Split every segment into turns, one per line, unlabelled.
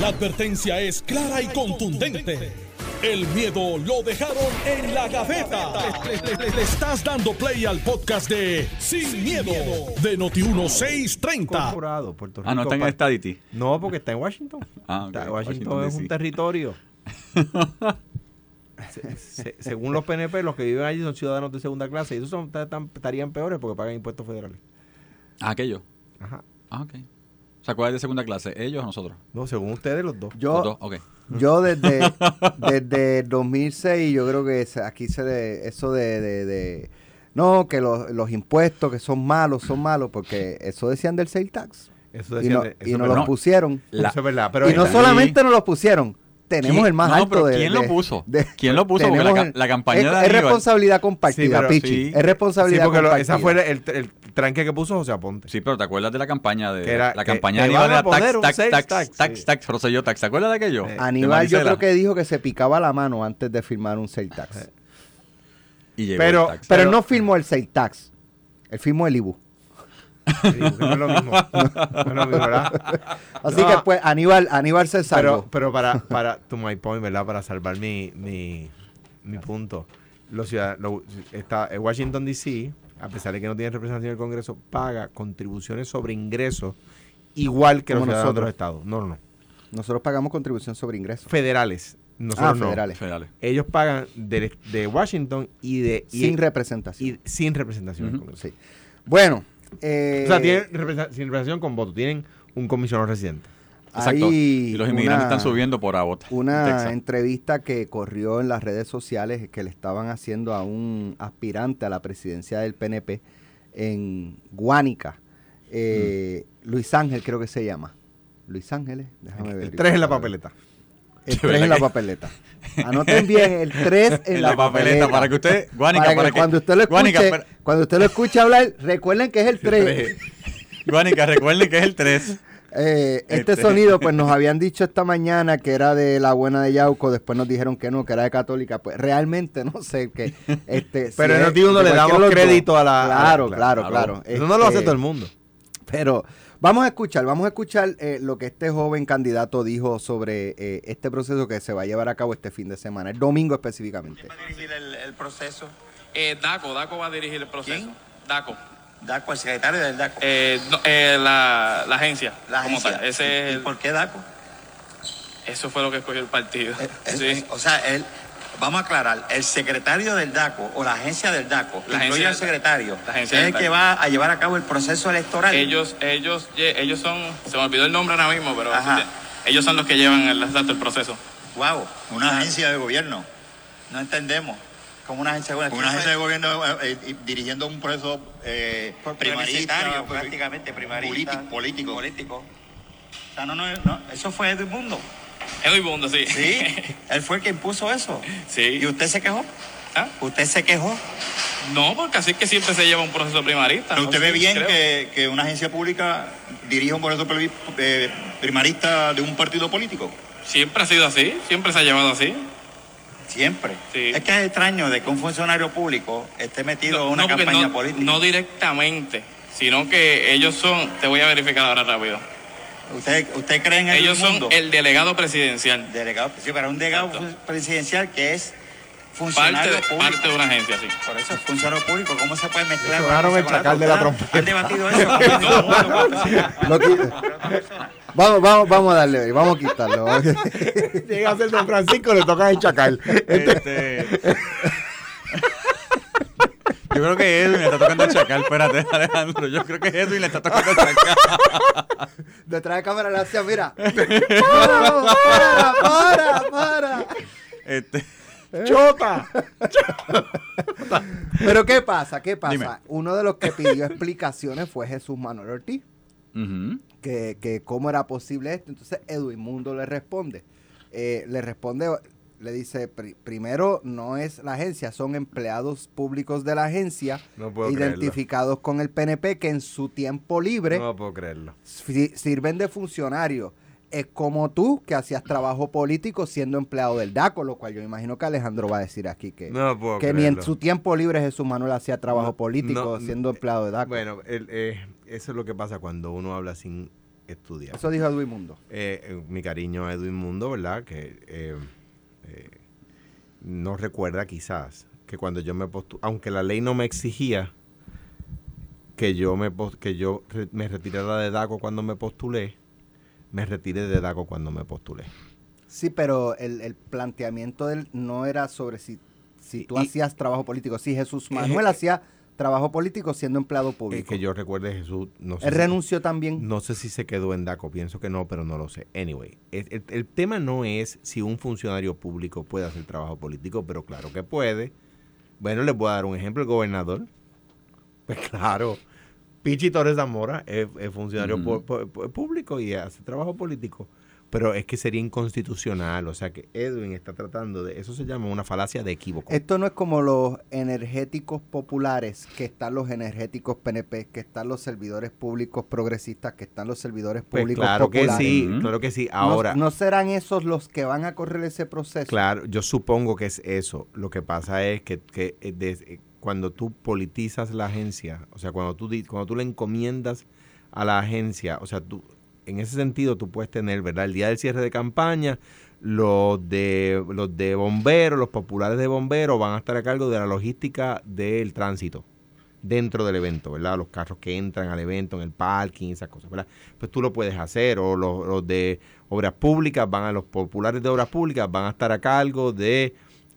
La advertencia es clara y contundente. El miedo lo dejaron en la gaveta. Le, le- le- le estás dando play al podcast de Sin, miedo, de Noti1630.
incorporado. Puerto Rico
Ah, no está en Stadity.
No, porque está en Washington.
Ah,
Washington,
Washington,
es un territorio. Se- se- según los PNP, los que viven allí son ciudadanos de segunda clase y esos son, ta- tan- estarían peores porque pagan impuestos federales.
Ah, aquello.
Ajá.
Ah, ok. O sea, ¿cuál es de segunda clase? ¿Ellos o nosotros?
No, según ustedes, los dos.
Los
Yo,
dos, ok.
yo desde, desde 2006, yo creo que aquí se de, eso de, de- de- no, que los, los impuestos que son malos, son malos, porque eso decían del sale tax.
Eso
Y,
decían
no,
de-
y nos los pusieron.
La-
Eso es verdad. Pero
y no solamente nos los pusieron, tenemos
¿Quién-
el más
no,
alto
pero
de...
¿quién lo puso?
de-
¿Quién lo puso? Porque la, la campaña
es,
de
es responsabilidad compartida,
pero-
Pichi.
sí.
Es responsabilidad
Sí, porque lo-
compartida.
esa fue el, el- el tranque que puso José Aponte.
Sí, pero ¿te acuerdas de la campaña de
Que era-
la campaña de Aníbal tax, tax,
sales
tax,
tax,
tax,
sí.
tax, Rosselló tax? ¿Te acuerdas de aquello?
Eh,
De
Aníbal yo creo que dijo que se picaba la mano antes de firmar un sale tax.
Y llegó
Pero-
el tax.
Pero no firmó el sale tax. Él firmó el IBU.
Digo que no es lo mismo. No es lo mismo, ¿verdad?
Así
No.
que pues Aníbal, Aníbal se salvó.
Pero, pero para, para, to my point, ¿verdad? Para salvar mi, mi, mi punto. Los ciudadanos, está, eh, Washington, D.C., a pesar de que no tiene representación en el Congreso, paga contribuciones sobre ingresos igual que los de
nosotros.
los estados. No, no, no.
Nosotros pagamos contribución sobre ingresos.
Federales. Nosotros
Ah,
no.
federales.
Federales.
Ellos pagan de, de Washington y de y-
Sin representación.
y sin representación en el. Congreso.
Sí. Bueno. eh,
O sea, tienen representa- sin representación con voto. Tienen un comisionado residente.
Exacto.
hay
Y los inmigrantes
una-
están subiendo por Abbott.
Una
Texas.
entrevista que corrió en las redes sociales que le estaban haciendo a un aspirante a la presidencia del PNP en Guánica. Eh, Luis Ángel creo que se llama. Luis Ángeles, déjame ver.
El 3 en la papeleta.
El
De
3
verdad
en la papeleta. Anoten bien, el 3 en,
En
la,
la papeleta, para que usted- Guánica,
Para que
para que-
cuando usted lo escuche,
Guánica, pero-
cuando usted lo escuche hablar, recuerden que es el 3.
Guánica, recuerden que es el 3.
Eh, este
Este.
sonido, pues nos habían dicho esta mañana que era de la buena de Yauco, después nos dijeron que no, que era de católica. Pues realmente no sé que. Este, si
Pero en uno
de
le damos crédito a la-
Claro,
a la-
claro,
claro.
claro.
Eso no lo hace
Este,
todo el mundo.
Pero vamos a escuchar, vamos a escuchar eh, lo que este joven candidato dijo sobre eh, este proceso que se va a llevar a cabo este fin de semana, el domingo específicamente.
va a dirigir el, el proceso?
Eh, Daco, Daco va a dirigir el proceso.
¿Quién?
Daco.
DACO, el secretario del DACO.
Eh, no, eh, la, la agencia.
la
como
agencia.
tal. Ese es
¿Y
el-
por qué DACO?
eso fue lo que escogió el partido.
Eh,
Sí.
es- o sea, él, vamos a aclarar, el secretario del DACO o la agencia del DACO,
La
incluye
agencia
al secretario,
la agencia
es el que va a llevar a cabo el proceso electoral.
Ellos, ellos, ellos son, se me olvidó el nombre ahora mismo, pero
Ajá.
ellos son los que llevan el, el proceso.
Wow,
Una agencia de gobierno.
no entendemos. Como una agencia de gobierno.
Una agencia de gobierno eh, eh, dirigiendo un proceso eh, primarista, eh,
prácticamente primarista.
político, político.
político. O sea, no, no, no, eso fue Edwin Mundo.
Edwin Mundo, sí.
Sí, él fue el que impuso eso.
Sí.
¿Y usted se quejó?
¿Ah?
¿Usted se quejó?
No, porque así es que siempre se lleva un proceso primarista.
Pero
¿no?
usted ve
Sí,
bien que, que una agencia pública dirija un proceso eh, primarista de un partido político.
Siempre ha sido así, siempre se ha llevado así.
Siempre.
Sí.
Es que es extraño de que un funcionario público esté metido en una
no,
campaña
no,
política.
no directamente, sino que ellos son, te voy a verificar ahora rápido.
¿Usted, ¿Usted cree en
Ellos
Edwin
son el delegado presidencial.
delegado, sí, pero un delegado
Exacto.
presidencial que es funcionario
de,
público.
parte de una agencia, sí.
Por eso es funcionario público. ¿Cómo se puede mezclar? Cosa
el chacal de la
¿Ustedes
trompeta.
¿Han debatido eso?
Qui- vamos, vamos, vamos a darle, vamos a quitarlo.
Llega a ser Don Francisco, le toca el chacal.
Este... Yo creo que Edwin le está tocando el chacal. Espérate, Alejandro. Yo creo que Edwin le está tocando el chacal.
Detrás de cámara le hacía, mira. para, para, para, para.
Este...
¡Chota!
Pero ¿qué pasa? ¿Qué pasa?
Dime.
Uno de los que pidió explicaciones fue Jesús Manuel Ortiz. Que, que cómo era posible esto. Entonces Edwin Mundo le responde. Eh, le responde, le dice, "Pri- primero no es la agencia, son empleados públicos de la agencia,
No
identificados con el PNP, que en su tiempo libre
No puedo creerlo.
si- sirven de funcionarios. Es como tú, que hacías trabajo político siendo empleado del DACO, lo cual yo imagino que Alejandro va a decir aquí que,
No puedo
que ni en su tiempo libre Jesús Manuel hacía trabajo
No,
político
no,
siendo empleado de DACO.
Bueno, el, eh, eso es lo que pasa cuando uno habla sin estudiar.
Eso dijo Edwin Mundo.
Eh, eh, mi cariño a Edwin Mundo, ¿verdad? Que eh, eh, no recuerda quizás que cuando yo me postulé, aunque la ley no me exigía que yo me que yo me retirara de DACO cuando me postulé, me retiré de DACO cuando me postulé.
Sí, pero el, el planteamiento del no era sobre si, si tú
Y-
hacías trabajo político. Si Jesús Manuel
eh,
hacía trabajo político siendo empleado
Eh,
público.
que yo recuerde Jesús, no sé
Él
si-
renunció también.
No sé si se quedó en DACO, pienso que no, pero no lo sé. Anyway, el, el- el tema no es si un funcionario público puede hacer trabajo político, pero claro que puede. Bueno, les voy a dar un ejemplo, el gobernador. Pues claro, Pichi Torres Zamora es, es funcionario público y hace trabajo político. Pero es que sería inconstitucional, o sea que Edwin está tratando de, eso se llama una falacia de equívoco.
Esto no es como los energéticos populares, que están los energéticos PNP, que están los servidores públicos progresistas, que están los servidores
Pues
públicos
claro que
populares.
sí,
Ujú.
claro que sí. Ahora,
no, serán esos los que van a correr ese proceso.
Claro, yo supongo que es eso. Lo que pasa es que, que, eh, eh, cuando tú politizas la agencia, o sea, cuando tú, cuando tú le encomiendas a la agencia, o sea, tú, en ese sentido tú puedes tener, ¿verdad? El día del cierre de campaña, los de, los de bomberos, los populares de bomberos van a estar a cargo de la logística del tránsito dentro del evento, ¿verdad? Los carros que entran al evento en el parking, esas cosas, ¿verdad? Pues tú lo puedes hacer, o los, los de obras públicas, van a los populares de obras públicas, van a estar a cargo de,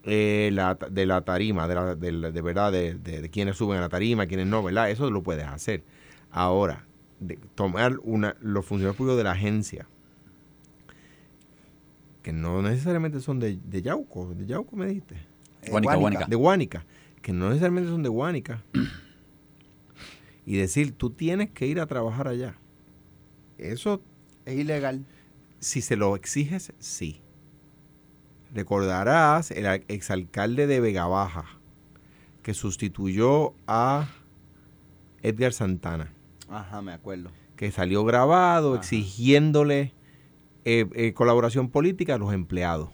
eh, la, de la tarima, de, la, de, la- de verdad, de, de, de quienes suben a la tarima, quienes no, ¿verdad? Eso lo puedes hacer. Ahora, de tomar una, los funcionarios públicos de la agencia, que no necesariamente son de, de Yauco, de Yauco me dijiste
Eh,
Guánica,
Guánica.
Guánica.
de Guánica, que no necesariamente son de Guánica, y decir, tú tienes que ir a trabajar allá. Eso,
Es ilegal.
si se lo exiges, sí. Recordarás el al- exalcalde de Vega Baja, que sustituyó a Edgar Santana,
Ajá, me acuerdo.
que salió grabado
Ajá.
exigiéndole eh, eh, colaboración política a los empleados,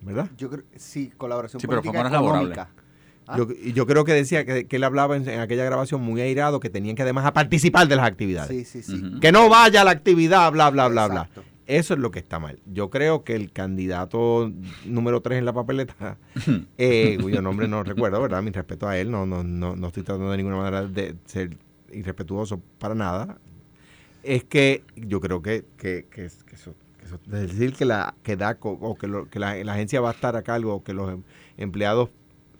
¿verdad?
Yo creo, sí, colaboración
Sí, pero
política
fue horas
económica. Ah.
Yo, y yo creo que decía que, que él hablaba en, en aquella grabación muy airado que tenían que además a participar de las actividades.
Sí, sí, sí.
Que no vaya a la actividad, bla, bla, bla, bla. Eso es lo que está mal. Yo creo que el candidato número 3 en la papeleta, eh, cuyo nombre no recuerdo, ¿verdad? Mi respeto a él, no, no, no, no estoy tratando de ninguna manera de ser irrespetuoso para nada. Es que yo creo que, que, que, que eso, eso- decir que la que DACO o que, lo- que la, la agencia va a estar a cargo o que los em- empleados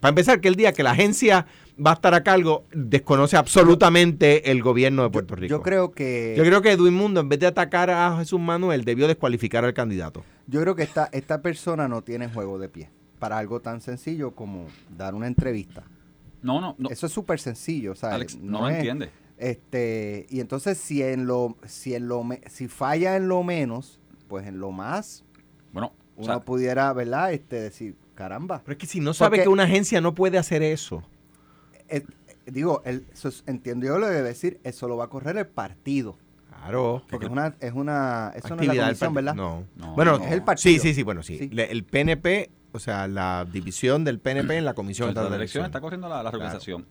para empezar, que el día que la agencia va a estar a cargo, desconoce absolutamente el gobierno de Puerto Rico.
Yo creo que
Yo creo que Edwin Mundo, en vez de atacar a Jesús Manuel, debió descualificar al candidato.
Yo creo que esta, esta persona no tiene juego de pie para algo tan sencillo como dar una entrevista.
No, no, no.
Eso es súper sencillo,
Alex, no, lo
es-
entiende.
Este, y entonces si en lo si en lo me- si falla en lo menos, pues en lo más
Bueno, o
uno
sea,
pudiera, ¿verdad? Este decir, caramba.
Pero es que si no sabe
Porque-
que una agencia no puede hacer eso.
Eh, digo, el, eso es- entiendo yo lo que debe decir, eso lo va a correr el partido,
Claro.
porque es una es una eso no es la comisión. ¿verdad?
No.
No,
bueno,
no.
Es el partido.
Sí, sí, sí, bueno, sí.
Sí.
Le- el PNP, o sea, la división del PNP en la Comisión
Contra
de
la elección está corriendo la, la reorganización.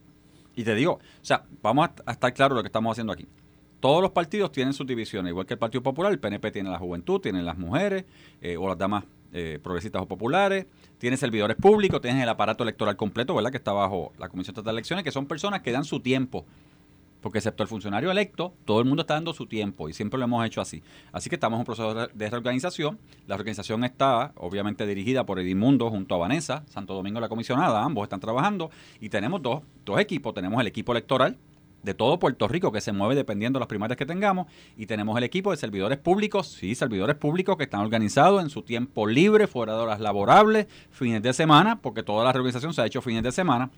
Y te digo, o sea, vamos a, a estar claros lo que estamos haciendo aquí. Todos los partidos tienen sus divisiones, igual que el Partido Popular, el PNP tiene la juventud, tiene las mujeres eh, o las damas eh, progresistas o populares, tiene servidores públicos, tiene el aparato electoral completo, ¿verdad? Que está bajo la Comisión Estatal de Elecciones, que son personas que dan su tiempo. Porque excepto el funcionario electo, todo el mundo está dando su tiempo y siempre lo hemos hecho así. Así que estamos en un proceso de reorganización. La organización está obviamente dirigida por Edimundo junto a Vanessa, Santo Domingo la comisionada, ambos están trabajando y tenemos dos, dos equipos. Tenemos el equipo electoral de todo Puerto Rico que se mueve dependiendo de las primarias que tengamos y tenemos el equipo de servidores públicos, sí, servidores públicos que están organizados en su tiempo libre, fuera de horas laborables, fines de semana, porque toda la reorganización se ha hecho fines de semana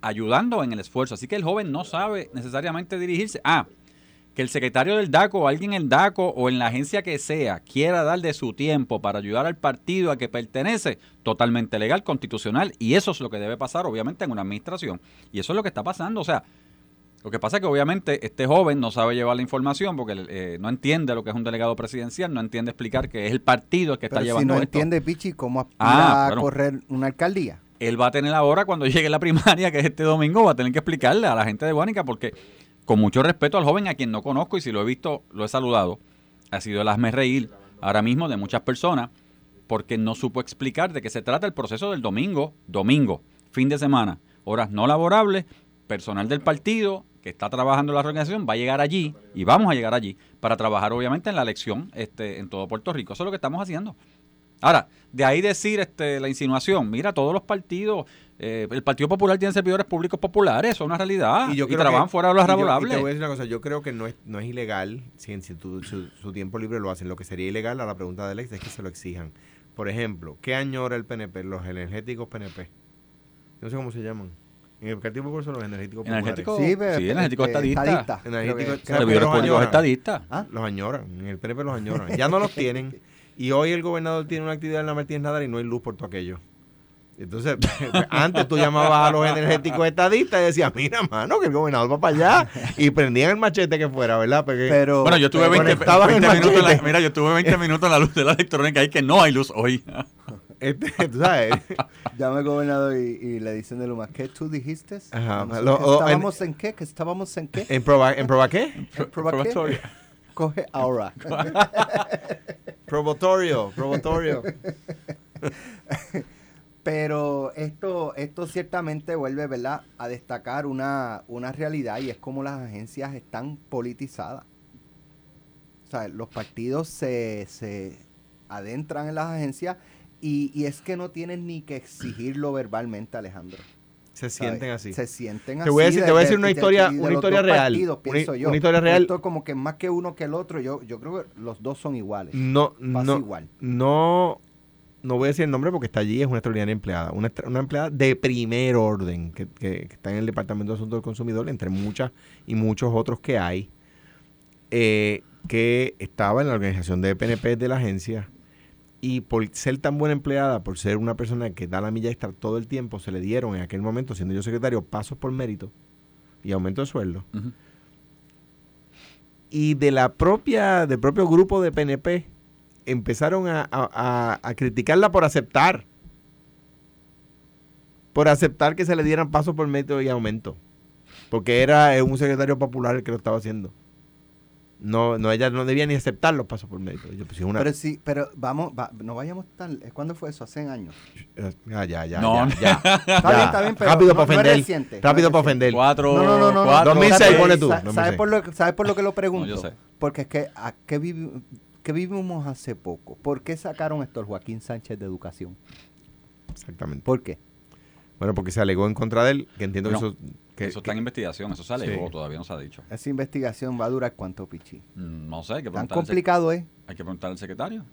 ayudando en el esfuerzo. Así que el joven no sabe necesariamente dirigirse. Ah, que el secretario del DACO o alguien en el DACO o en la agencia que sea quiera dar de su tiempo para ayudar al partido a que pertenece, totalmente legal, constitucional, y eso es lo que debe pasar obviamente en una administración. Y eso es lo que está pasando. O sea, lo que pasa es que obviamente este joven no sabe llevar la información porque eh, no entiende lo que es un delegado presidencial, no entiende explicar que es el partido el que está
Pero si
llevando
no
esto.
entiende Pichi cómo aspira
Ah,
a
bueno.
correr una alcaldía.
él va a tener ahora cuando llegue la primaria, que es este domingo, va a tener que explicarle a la gente de Guánica, porque con mucho respeto al joven a quien no conozco y si lo he visto, lo he saludado. ha sido el hazme reír ahora mismo de muchas personas porque no supo explicar de qué se trata el proceso del domingo, domingo, fin de semana, horas no laborables, personal del partido que está trabajando en la organización va a llegar allí y vamos a llegar allí para trabajar obviamente en la elección este, en todo Puerto Rico. Eso es lo que estamos haciendo. Ahora, de ahí decir este, la insinuación, mira, todos los partidos, eh, el Partido Popular tiene servidores públicos populares, eso es una realidad, y,
yo creo
trabajan
que-
fuera de los
y yo- y
laborables.
te voy a decir una cosa, yo creo que no es, no es ilegal, si en su, su- su tiempo libre lo hacen. Lo que sería ilegal a la pregunta del ex es que se lo exijan. Por ejemplo, ¿qué añora el PNP? Los energéticos PNP. No sé cómo se llaman. En el Partido Popular son los energéticos populares.
Energético,
Sí,
sí,
pero,
energético estadista.
estadista.
Energético-
que-
que
Servidores
los
públicos estadistas.
¿Ah?
Los añoran. En el PNP los añoran. Ya no los tienen. Y hoy el gobernador tiene una actividad en la Martínez Nadal y no hay luz por todo aquello. Entonces, antes tú llamabas a los energéticos estadistas y decías, mira, mano, que el gobernador va para allá. Y prendían el machete que fuera, ¿verdad? Porque
Pero,
Bueno, yo tuve
Pero
20,
conectaban
20
el
minutos en la,
machete.
mira, yo tuve 20 minutos en la luz de la electrónica y que no hay luz hoy.
este, tú sabes,
llama el gobernador y, y le dicen de Luma, ¿qué tú dijiste?
Ajá, lo-
¿que
o en-
¿Estábamos en, qué? ¿Que estábamos en qué?
¿en proba, en proba qué?
¿En proba qué?
probatorio.
Coge ahora.
Probotorio, probotorio.
Pero esto, esto ciertamente vuelve, ¿verdad?, a destacar una, una realidad y es como las agencias están politizadas. O sea, los partidos se, se adentran en las agencias y, y es que no tienen ni que exigirlo verbalmente, Alejandro.
Se
¿sabes?
sienten así.
Se sienten
Te voy a
así
decir-
de-
te voy a
de-
decir una
de-
historia-
de
una historia real.
partidos,
Una-
pienso yo.
una historia real.
Esto como que más que uno que el otro, yo, yo creo que los dos son iguales.
No,
Pasa
no,
igual.
no, no voy a decir el nombre porque está allí, es una extraordinaria empleada. Una, una empleada de primer orden que, que- que está en el Departamento de Asuntos del Consumidor, entre muchas y muchos otros que hay, eh, que estaba en la organización de PNP de la agencia y por ser tan buena empleada, por ser una persona que da la milla extra todo el tiempo, se le dieron en aquel momento, siendo yo secretario, pasos por mérito y aumento de sueldo. Y de la propia, del propio grupo de PNP empezaron a, a- a- criticarla por aceptar. Por aceptar que se le dieran pasos por mérito y aumento. Porque era un secretario popular el que lo estaba haciendo. No, no, ella no debía ni aceptar los pasos por mérito. Yo, pues, una,
Pero sí, pero vamos, va- no vayamos tan... ¿Cuándo fue eso? Hace años.
Ah, ya, ya,
No.
ya, ya,
Está bien, está bien, pero
Rápido
no-
para
no es
ofender.
reciente,
rápido
no
para ofender.
Cuatro,
No, no, no, no.
cuatro,
2006,
¿Sabe-
pone tú,
sa-
2006.
¿Sabes por, lo, ¿Sabes por lo que lo pregunto?
No, yo sé.
Porque es que ¿a qué, vivi- qué vivimos hace poco? ¿Por qué sacaron esto el Joaquín Sánchez de Educación?
Exactamente.
¿Por qué?
Bueno, porque se alegó en contra de él, que entiendo
No,
que eso... Que,
eso está en investigación, eso se alegó,
Sí.
todavía no se ha dicho.
Esa investigación va a durar cuánto, Pichi.
Mm, No sé, hay que
Tan complicado es,
hay que preguntar al secretario.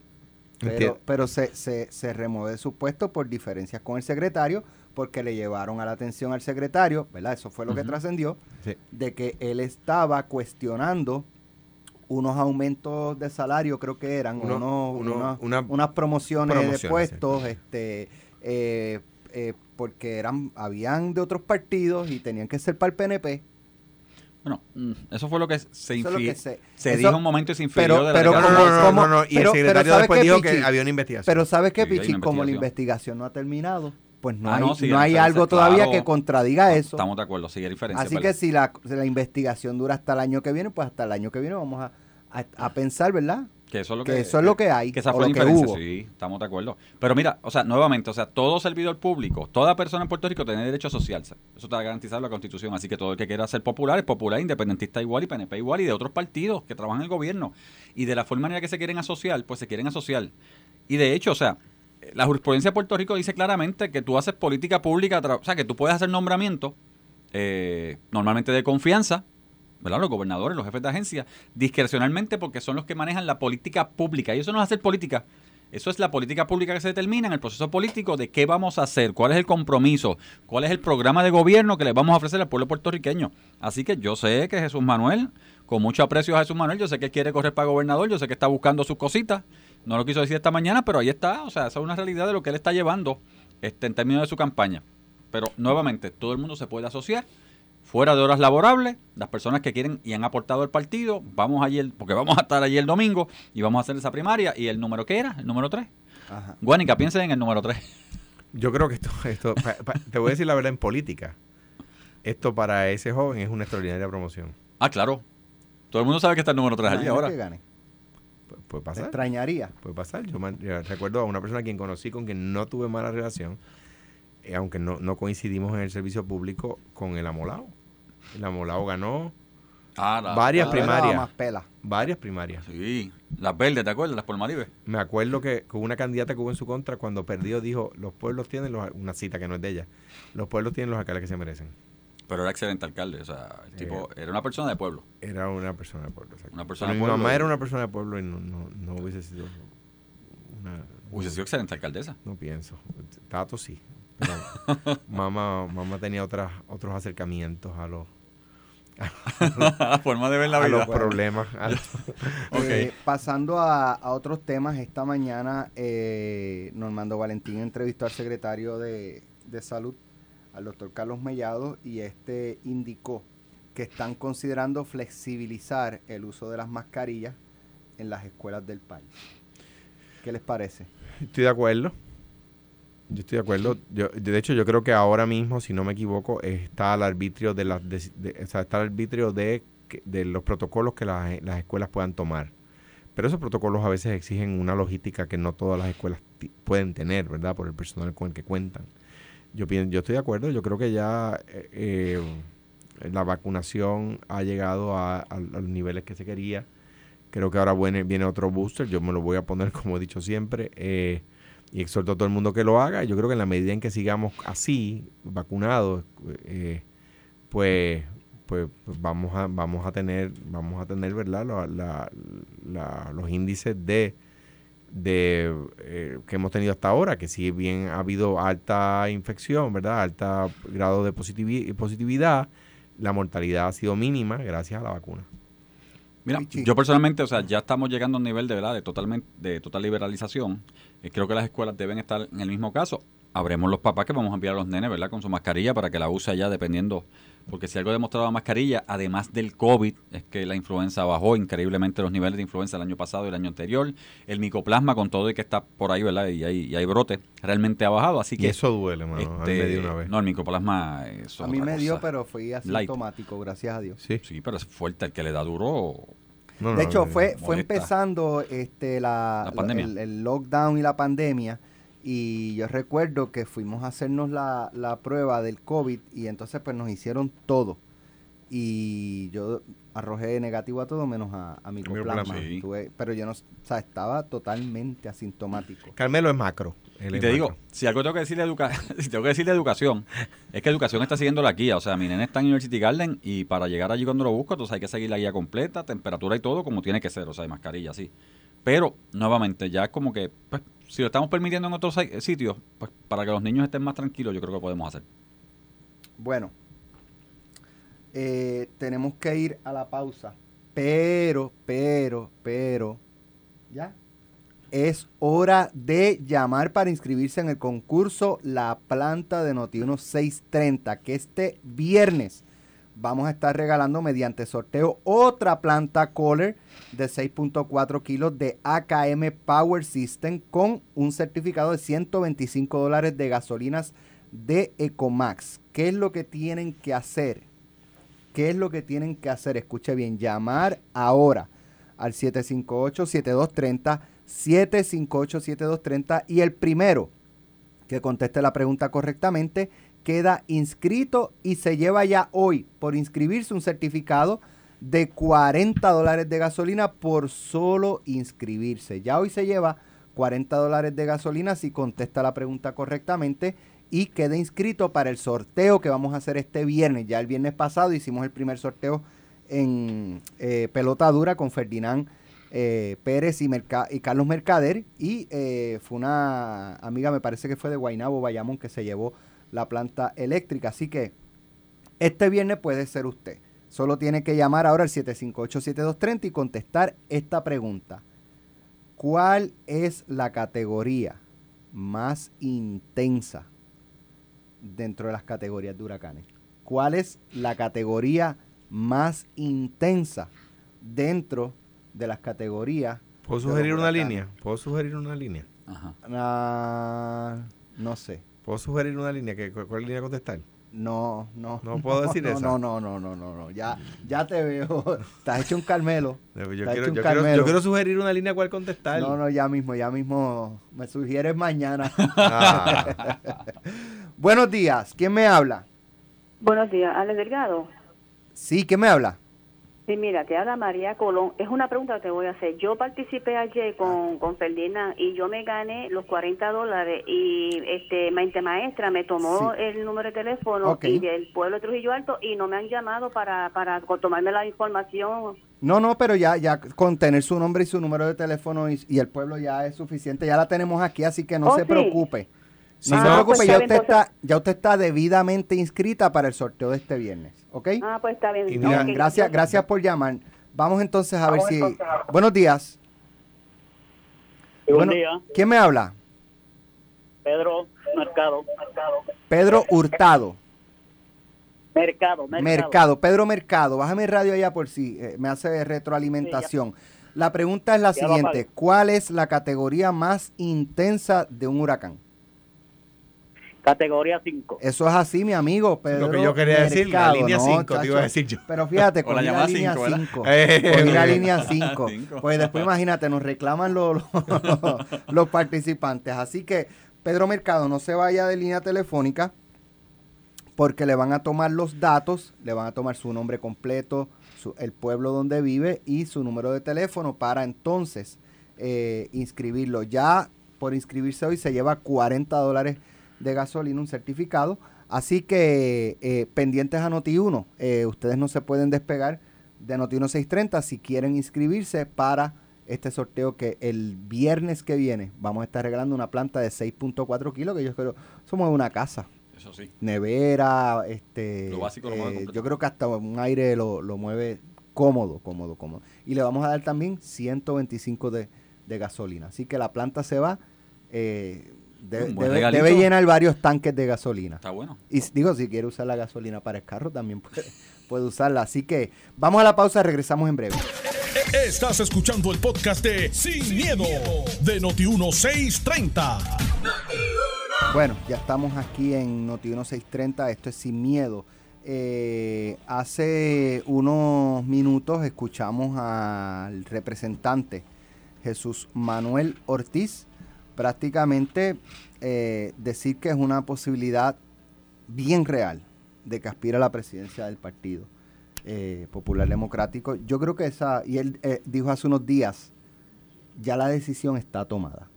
pero, pero se, se, se remueve de su puesto por diferencias con el secretario, porque le llevaron a la atención al secretario, ¿verdad? Eso fue lo que trascendió,
sí.
de que él estaba cuestionando unos aumentos de salario, creo que eran,
Uno-
unos-
uno-
unas-
una-
unas promociones, de puestos, este, eh, eh, porque eran, habían de otros partidos y tenían que ser para el PNP.
Bueno, mm, eso fue lo que se,
Eso es lo
infi-
que se-
se
eso-
dijo un momento y se infirió
pero-
de la
pero
No, no, no, no,
como-
no, no, Y
pero-
el secretario
¿sabe
después dijo
Pichi?
que había una investigación.
Pero ¿sabes qué,
Sí,
Pichi? Como la
investigación.
no ha terminado, pues no
Ah,
hay,
no, sí,
hay algo todavía
claro.
que contradiga eso.
Estamos de acuerdo, sí, hay diferencia.
Así que si la, si la investigación dura hasta el año que viene, pues hasta el año que viene vamos a, a- a pensar, ¿verdad?
Que eso es lo
que
que,
eso es lo que hay,
Que esa fue la diferencia, sí, estamos de acuerdo. Pero mira, o sea, nuevamente, o sea, todo servidor público, toda persona en Puerto Rico tiene derecho a asociarse. Eso está garantizado en la Constitución. Así que todo el que quiera ser popular es popular, independentista igual y PNP igual y de otros partidos que trabajan en el gobierno. Y de la forma en la que se quieren asociar, pues se quieren asociar. Y de hecho, o sea, la jurisprudencia de Puerto Rico dice claramente que tú haces política pública, o sea, que tú puedes hacer nombramientos eh, normalmente de confianza, ¿verdad? Los gobernadores, los jefes de agencia, discrecionalmente porque son los que manejan la política pública. Y eso no es hacer política. Eso es la política pública que se determina en el proceso político de qué vamos a hacer, cuál es el compromiso, cuál es el programa de gobierno que le vamos a ofrecer al pueblo puertorriqueño. Así que yo sé que Jesús Manuel, con mucho aprecio a Jesús Manuel, yo sé que quiere correr para gobernador, yo sé que está buscando sus cositas. No lo quiso decir esta mañana, pero ahí está. O sea, esa es una realidad de lo que él está llevando este, en términos de su campaña. Pero nuevamente, todo el mundo se puede asociar fuera de horas laborables, las personas que quieren y han aportado al partido, vamos allí, el- porque vamos a estar allí el domingo y vamos a hacer esa primaria. ¿Y el número qué era? El número 3.
Ajá.
Guánica, piensen en el número 3.
Yo creo que esto, esto pa- pa- te voy a decir la verdad en política. Esto para ese joven es una extraordinaria promoción.
Ah, claro. Todo el mundo sabe que está el número 3 allí ahora.
que gane.
puede
¿Te
pasar.
extrañaría?
Puede pasar. Yo, man- yo recuerdo a una persona a quien conocí con quien no tuve mala relación, aunque no, no coincidimos en el servicio público con el Amolao. El Amolao ganó
Ah, la-
varias primarias.
más pela.
Varias primarias.
Sí, las verdes, ¿te acuerdas? Las Polmaribe.
Me acuerdo que con una candidata que hubo en su contra, cuando perdió, dijo, los pueblos tienen, los, una cita que no es de ella, los pueblos tienen los alcaldes que se merecen.
Pero era excelente alcalde, o sea, el tipo
Eh,
era una persona de pueblo.
Era una persona de pueblo.
Una persona
mi mamá era una persona de pueblo y no, no, no hubiese sido una...
Hubiese sido excelente alcaldesa.
No pienso. Tato sí. Pero mamá, mamá tenía otras, otros acercamientos a los,
la forma de ver la
a
vida.
los problemas. a los-
Eh, pasando a, a otros temas, esta mañana eh, Normando Valentín entrevistó al secretario de, de Salud, al doctor Carlos Mellado, y este indicó que están considerando flexibilizar el uso de las mascarillas en las escuelas del país. ¿Qué les parece?
Estoy de acuerdo. Yo estoy de acuerdo. Yo, de hecho, yo creo que ahora mismo, si no me equivoco, está al arbitrio de las, de- está arbitrio de, de los protocolos que las, las escuelas puedan tomar. Pero esos protocolos a veces exigen una logística que no todas las escuelas pueden tener, ¿verdad? Por el personal con el que cuentan. Yo yo estoy de acuerdo. Yo creo que ya eh, eh, la vacunación ha llegado a, a- a los niveles que se quería. Creo que ahora viene, viene otro booster. Yo me lo voy a poner, como he dicho siempre. eh, y exhorto a todo el mundo que lo haga. Yo creo que en la medida en que sigamos así, vacunados, eh, pues, pues, pues vamos a vamos a tener vamos a tener verdad La- la- los índices de de eh, que hemos tenido hasta ahora que si bien ha habido alta infección verdad alta grado de positivi- positividad. La mortalidad ha sido mínima gracias a la vacuna
Mira, yo personalmente, o sea, ya estamos llegando a un nivel de verdad de totalmente de total liberalización. Eh, creo que las escuelas deben estar en el mismo caso. Habremos los papás que vamos a enviar a los nenes, ¿verdad? Con su mascarilla para que la use allá dependiendo. Porque si algo ha demostrado la mascarilla, además del COVID, es que la influenza bajó increíblemente los niveles de influenza el año pasado y el año anterior. El micoplasma, con todo y que está por ahí, ¿verdad? Y hay, y hay brote, realmente ha bajado. Así
y
que.
eso duele mano a mí me
este,
dio una vez
No, el micoplasma. eso
A mí me dio,
cosa.
pero fui
Light.
asintomático, gracias a Dios.
sí
Sí, pero es fuerte. El que le da duro.
No, no,
De hecho,
no,
fue, fue
molesta.
empezando este, la,
La pandemia.
el, el lockdown y la pandemia. Y yo recuerdo que fuimos a hacernos la, la prueba del COVID y entonces pues nos hicieron todo. Y yo arrojé negativo a todo menos a, a micoplasma.
Sí.
Tuve- pero yo no, o sea, estaba totalmente asintomático.
Carmelo es macro él
Y
es
te digo, si algo tengo que decir de educa si tengo que decir de educación, es que educación está siguiendo la guía. O sea, mi nene está en University Garden y para llegar allí cuando lo busco, entonces hay que seguir la guía completa, temperatura y todo como tiene que ser, o sea, y mascarilla, sí. Pero, nuevamente, ya es como que, pues, si lo estamos permitiendo en otros si- sitios, pues, para que los niños estén más tranquilos, yo creo que podemos hacer.
Bueno, eh, tenemos que ir a la pausa, pero, pero, pero, ¿ya? Es hora de llamar para inscribirse en el concurso La Planta de Notiuno 630, que este viernes vamos a estar regalando mediante sorteo otra planta Kohler de 6.4 kilos de AKM Power System con un certificado de 125 dólares de gasolinas de Ecomax. ¿Qué es lo que tienen que hacer? ¿Qué es lo que tienen que hacer? Escuche bien, llamar ahora al 758-7230, 758-7230 y el primero que conteste la pregunta correctamente queda inscrito y se lleva ya hoy por inscribirse un certificado de 40 dólares de gasolina por solo inscribirse. Ya hoy se lleva 40 dólares de gasolina si contesta la pregunta correctamente y queda inscrito para el sorteo que vamos a hacer este viernes. Ya el viernes pasado hicimos el primer sorteo en eh, pelota dura con Ferdinand eh, Pérez y, Merca- y Carlos Mercader y eh, fue una amiga, me parece que fue de Guaynabo, Bayamón, que se llevó la planta eléctrica. Así que este viernes puede ser usted. Solo tiene que llamar ahora al 758-7230 y contestar esta pregunta. ¿Cuál es la categoría más intensa dentro de las categorías de huracanes? ¿Cuál es la categoría más intensa dentro de las categorías?
¿Puedo sugerir una línea? ¿Puedo sugerir una línea?
Ajá.
Ah, no sé.
¿Puedo sugerir una línea? ¿Qué- cu- ¿Cuál línea contestar?
No, no.
No puedo decir
no,
eso.
No, no, no, no, no, no. Ya, ya te veo. Estás hecho un Carmelo.
Yo
Estás
quiero,
hecho un
yo, quiero,
Carmelo.
yo quiero sugerir una línea cual contestar.
No, no, ya mismo, ya mismo. Me sugieres mañana.
Ah.
Buenos días. ¿Quién me habla?
Buenos días, Ale Delgado.
Sí, ¿quién me habla?
Sí, mira, te habla María Colón. Es una pregunta que te voy a hacer. Yo participé ayer con, con Ferdinand y yo me gané los 40 dólares y este mente maestra me tomó
Sí.
el número de teléfono y del pueblo de Trujillo Alto y no me han llamado para, para tomarme la información.
No, no, pero ya, ya con tener su nombre y su número de teléfono y, y el pueblo ya es suficiente. Ya la tenemos aquí, así que no
Oh,
se
sí.
preocupe. No
Ah,
se preocupe,
pues
ya
está
usted está, ya usted está debidamente inscrita para el sorteo de este viernes, ¿ok?
Ah, pues está bien.
Y
Mira,
Ok,
gracias, gracias por llamar. Vamos entonces a ver si.
a-
Buenos días.
Buen
Bueno,
día,
¿Quién me habla?
Pedro Mercado. Mercado.
Pedro Hurtado.
Mercado, mercado.
Mercado. Pedro Mercado. Bájame el radio allá por si eh, me hace retroalimentación. La pregunta es la
Ya
siguiente. ¿Cuál es la categoría más intensa de un huracán?
Categoría 5.
Eso es así, mi amigo. Pedro
Lo que yo quería decir, la línea
no,
5, te iba a decir yo.
Pero fíjate,
la
cogí la línea
cinco, ¿verdad?
5.
Eh,
Cogí la
eh,
línea
eh.
5.
Cinco.
Pues después imagínate, nos reclaman los, los, los participantes. Así que, Pedro Mercado, no se vaya de línea telefónica porque le van a tomar los datos, le van a tomar su nombre completo, su- el pueblo donde vive y su número de teléfono para entonces eh, inscribirlo. Ya por inscribirse hoy se lleva 40 dólares de gasolina, un certificado. Así que eh, pendientes a Noti1, eh, ustedes no se pueden despegar de Noti1 630 si quieren inscribirse para este sorteo que el viernes que viene vamos a estar regalando una planta de 6.4 kilos, que yo creo somos una casa
Eso sí.
nevera, este,
Lo básico lo mueve
eh, yo creo que hasta un aire lo, lo mueve cómodo, cómodo, cómodo. Y le vamos a dar también 125 de, de gasolina. Así que la planta se va, eh, debe, llenar varios tanques de gasolina.
Está bueno.
Y digo, si quiere usar la gasolina para el carro, también puede, puede usarla. Así que vamos a la pausa, regresamos en breve.
Estás escuchando el podcast de Sin, miedo, de Noti1630.
Bueno, ya estamos aquí en Noti 1630, esto es Sin Miedo. Eh, hace unos minutos escuchamos al representante Jesús Manuel Ortiz prácticamente eh, decir que es una posibilidad bien real de que aspira a la presidencia del Partido eh, Popular Democrático. Yo creo que esa, y él eh, dijo hace unos días, ya la decisión está tomada.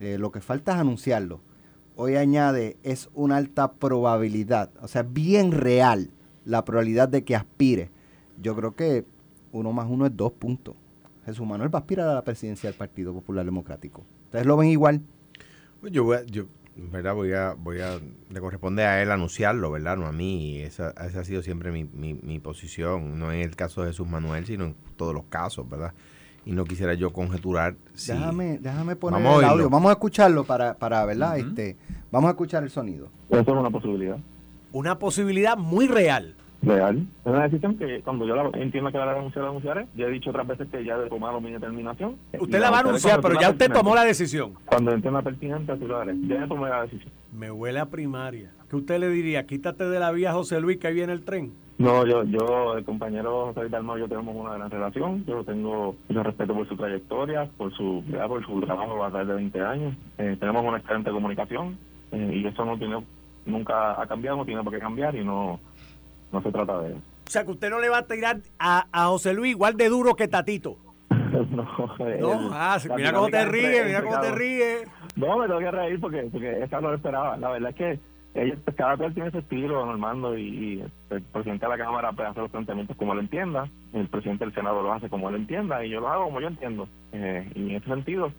Lo que falta es anunciarlo. Hoy añade, es una alta probabilidad, o sea, bien real la probabilidad de que aspire. Yo creo que uno más uno es dos puntos. Jesús Manuel va a aspirar a la presidencia del Partido Popular Democrático. ¿Ustedes lo ven igual?
Pues Yo, voy a- yo, ¿verdad? Voy a, voy a, le corresponde a él anunciarlo, ¿verdad? No a mí. Esa, esa ha sido siempre mi, mi, mi posición, no en el caso de Jesús Manuel, sino en todos los casos, ¿verdad? Y no quisiera yo conjeturar si...
Déjame, déjame poner
Vamos a
el audio. Vamos a escucharlo para, para ¿verdad? Este, vamos a escuchar el sonido.
Eso es una posibilidad
Una posibilidad muy real.
Real. Es una decisión que cuando yo la entiendo que la anunciar, la anunciaré. Ya he dicho otras veces que ya he tomado mi determinación.
Usted la va a anunciar, pero ya usted tomó la decisión.
Cuando entienda pertinente, así lo haré. Ya tomé la decisión.
Me huele a primaria. ¿Qué usted le diría? Quítate de la vía José Luis que ahí viene el tren.
No, yo, yo, el compañero José Dalmau, yo tenemos una gran relación. Yo tengo mucho respeto por su trayectoria, por su, ¿verdad? por su trabajo a través de 20 años. Eh, tenemos una excelente comunicación eh, y eso no tiene, nunca ha cambiado, no tiene por qué cambiar y no, no se trata de eso.
O sea, que usted no le va a tirar a, a José Luis igual de duro que Tatito.
no,
No, ah, mira cómo te ríes, mira cómo te ríes.
No, me tengo que reír porque, porque esa no lo esperaba. La verdad es que ellos, pues, cada cual tiene su estilo, Normando, y, y el presidente de la Cámara puede hacer los planteamientos como él entienda, el presidente del Senado lo hace como él entienda, y yo lo hago como yo entiendo. Eh, y en ese sentido,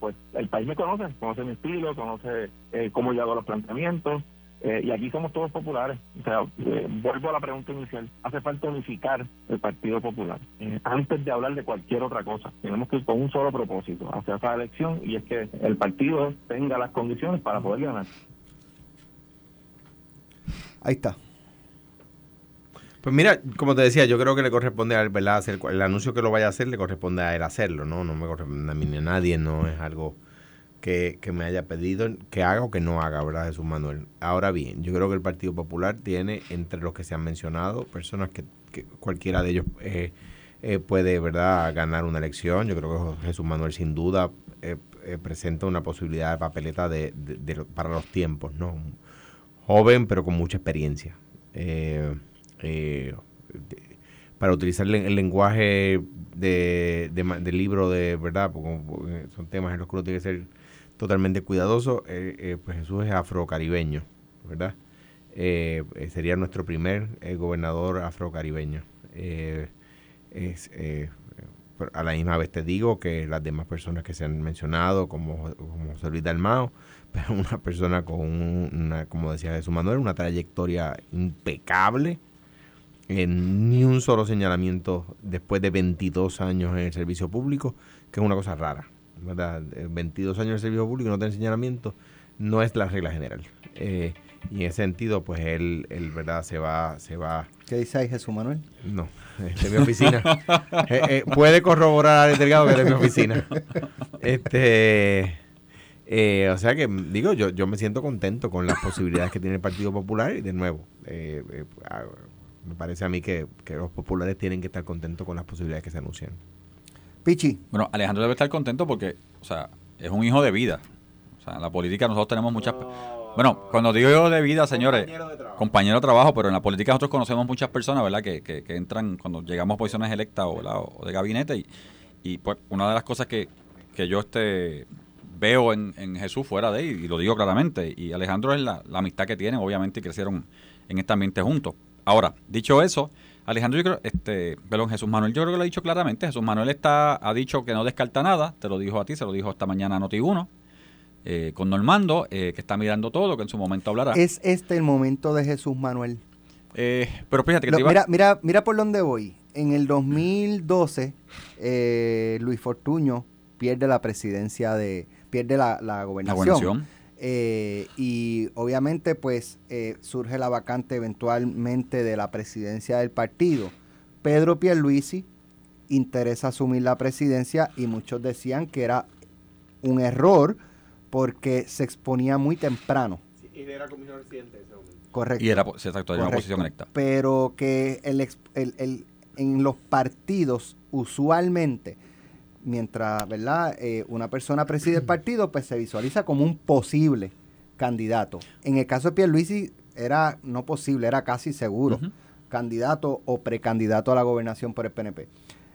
pues el país me conoce, conoce mi estilo, conoce eh, cómo yo hago los planteamientos, eh, y aquí somos todos populares. O sea, eh, vuelvo a la pregunta inicial. Hace falta unificar el Partido Popular. Eh, antes de hablar de cualquier otra cosa, tenemos que ir con un solo propósito hacia esa elección y es que el partido tenga las condiciones para poder ganar.
Ahí está.
Pues mira, como te decía, yo creo que le corresponde a él, ¿verdad? Hacer, el anuncio que lo vaya a hacer le corresponde a él hacerlo, ¿no? No me corresponde a mí ni a nadie, no es algo que, que me haya pedido que haga o que no haga, ¿verdad, Jesús Manuel? Ahora bien, yo creo que el Partido Popular tiene, entre los que se han mencionado, personas que, cualquiera de ellos eh, eh, puede, ¿verdad?, ganar una elección. Yo creo que Jesús Manuel, sin duda, eh, presenta una posibilidad de papeleta de, para los tiempos, ¿no? Joven, pero con mucha experiencia. Para utilizar el, lenguaje de, del libro de verdad, porque son temas en los que uno tiene que ser totalmente cuidadoso, eh, eh, pues Jesús es afrocaribeño, ¿verdad? Eh, eh, sería nuestro primer eh, gobernador afrocaribeño. Eh, es, a la misma vez te digo que las demás personas que se han mencionado, como, como José Luis Dalmao, pero una persona con un- una, como decía Jesús Manuel, una trayectoria impecable, ni un solo señalamiento después de 22 años en el servicio público, que es una cosa rara, ¿verdad? Eh, 22 años en el servicio público y no tener señalamiento no es la regla general. Eh, y en ese sentido, pues él, él, ¿verdad? Se va, se va
¿Qué dice ahí Jesús Manuel?
no, es de mi oficina. Eh, eh, puede corroborar a Alex Delgado que es de mi oficina. Este, eh, o sea que, digo, yo, yo me siento contento con las posibilidades que tiene el Partido Popular y de nuevo, eh, eh, ah, me parece a mí que, que los populares tienen que estar contentos con las posibilidades que se anuncian.
Pichi.
Bueno, Alejandro debe estar contento porque, o sea, es un hijo de vida. O sea, en la política nosotros tenemos muchas... Bueno, cuando digo hijo de vida, señores, compañero de trabajo, pero en la política nosotros conocemos muchas personas, ¿verdad? Que, que, que entran cuando llegamos a posiciones electas o de gabinete y, y pues una de las cosas que, que yo este veo en, en Jesús fuera de él, y lo digo claramente, y Alejandro es la, la amistad que tienen, obviamente, y crecieron en este ambiente juntos. Ahora, dicho eso, Alejandro, yo creo, este, perdón, Jesús Manuel, yo creo que lo ha dicho claramente. Jesús Manuel está, ha dicho que no descarta nada, te lo dijo a ti, se lo dijo esta mañana a Noti1, eh, con Normando, eh, que está mirando todo, que en su momento hablará.
¿Es este el momento de Jesús Manuel?
Eh, pero fíjate que
Lo-
te iba-
mira, mira, mira por dónde voy. En el 2012, eh, Luis Fortuño pierde la presidencia de, pierde la, la gobernación.
gobernación.
Eh, y obviamente, pues, eh, surge la vacante eventualmente de la presidencia del partido. Pedro Pierluisi interesa asumir la presidencia y muchos decían que era un error porque se exponía muy temprano.
Y era comisionado residente ese momento.
Correcto.
Y era, exacto, era una posición electa.
Pero que el, ex- el- el- en los partidos, usualmente, mientras ¿verdad? Eh, una persona preside el partido, pues se visualiza como un posible candidato. En el caso de Pierluisi, era no posible, era casi seguro candidato o precandidato a la gobernación por el PNP.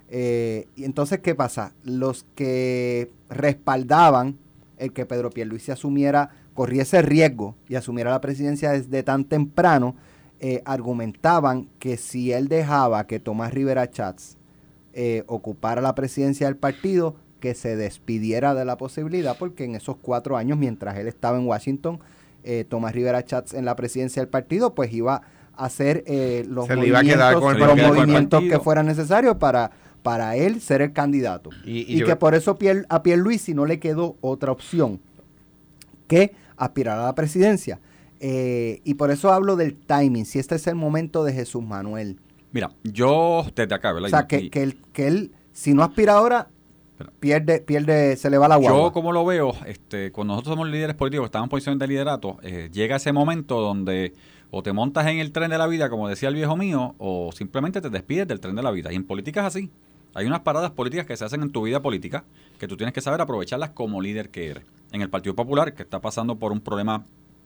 Eh, y entonces, ¿qué pasa? Los que respaldaban el que Pedro Pierluisi asumiera, corriese riesgo y asumiera la presidencia desde tan temprano, eh, argumentaban que si él dejaba que Tomás Rivera Chats eh, ocupara la presidencia del partido, que se despidiera de la posibilidad, porque en esos cuatro años, mientras él estaba en Washington, eh, Tomás Rivera Chats en la presidencia del partido, pues iba a hacer eh, los
Se con el
los movimientos que fueran necesarios para, para él ser el candidato.
Y-
Y,
y yo-
que por eso Pier, a Pierluisi no le quedó otra opción que aspirar a la presidencia. Eh, y por eso hablo del timing, si este es el momento de Jesús Manuel.
Mira, yo desde acá, ¿verdad?
O sea, que, que él, que él, si no aspira ahora, pierde, pierde, se le va la guagua.
Yo como lo veo, este, cuando nosotros somos líderes políticos, estamos en posición de liderato, eh, llega ese momento donde o te montas en el tren de la vida, como decía el viejo mío, o simplemente te despides del tren de la vida. Y en política es así. Hay unas paradas políticas que se hacen en tu vida política que tú tienes que saber aprovecharlas como líder que eres. En el Partido Popular, que está pasando por un problema,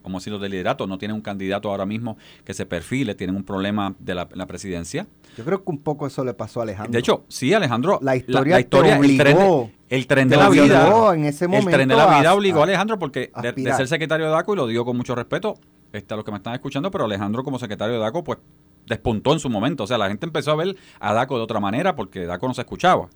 como decirlo, de liderato, no tiene un candidato ahora mismo que se perfile, tienen un problema de la, la presidencia.
Yo creo que un poco eso le pasó a Alejandro.
De hecho, sí, Alejandro.
La historia te
el, tren
obligó,
de, el tren de la vida.
en ese
el tren de
momento
la vida obligó a
a
Alejandro porque de, ser secretario de DACO, y lo digo con mucho respeto este, a los que me están escuchando, pero Alejandro como secretario de DACO, pues despuntó en su momento. O sea, la gente empezó a ver a DACO de otra manera porque DACO no se escuchaba.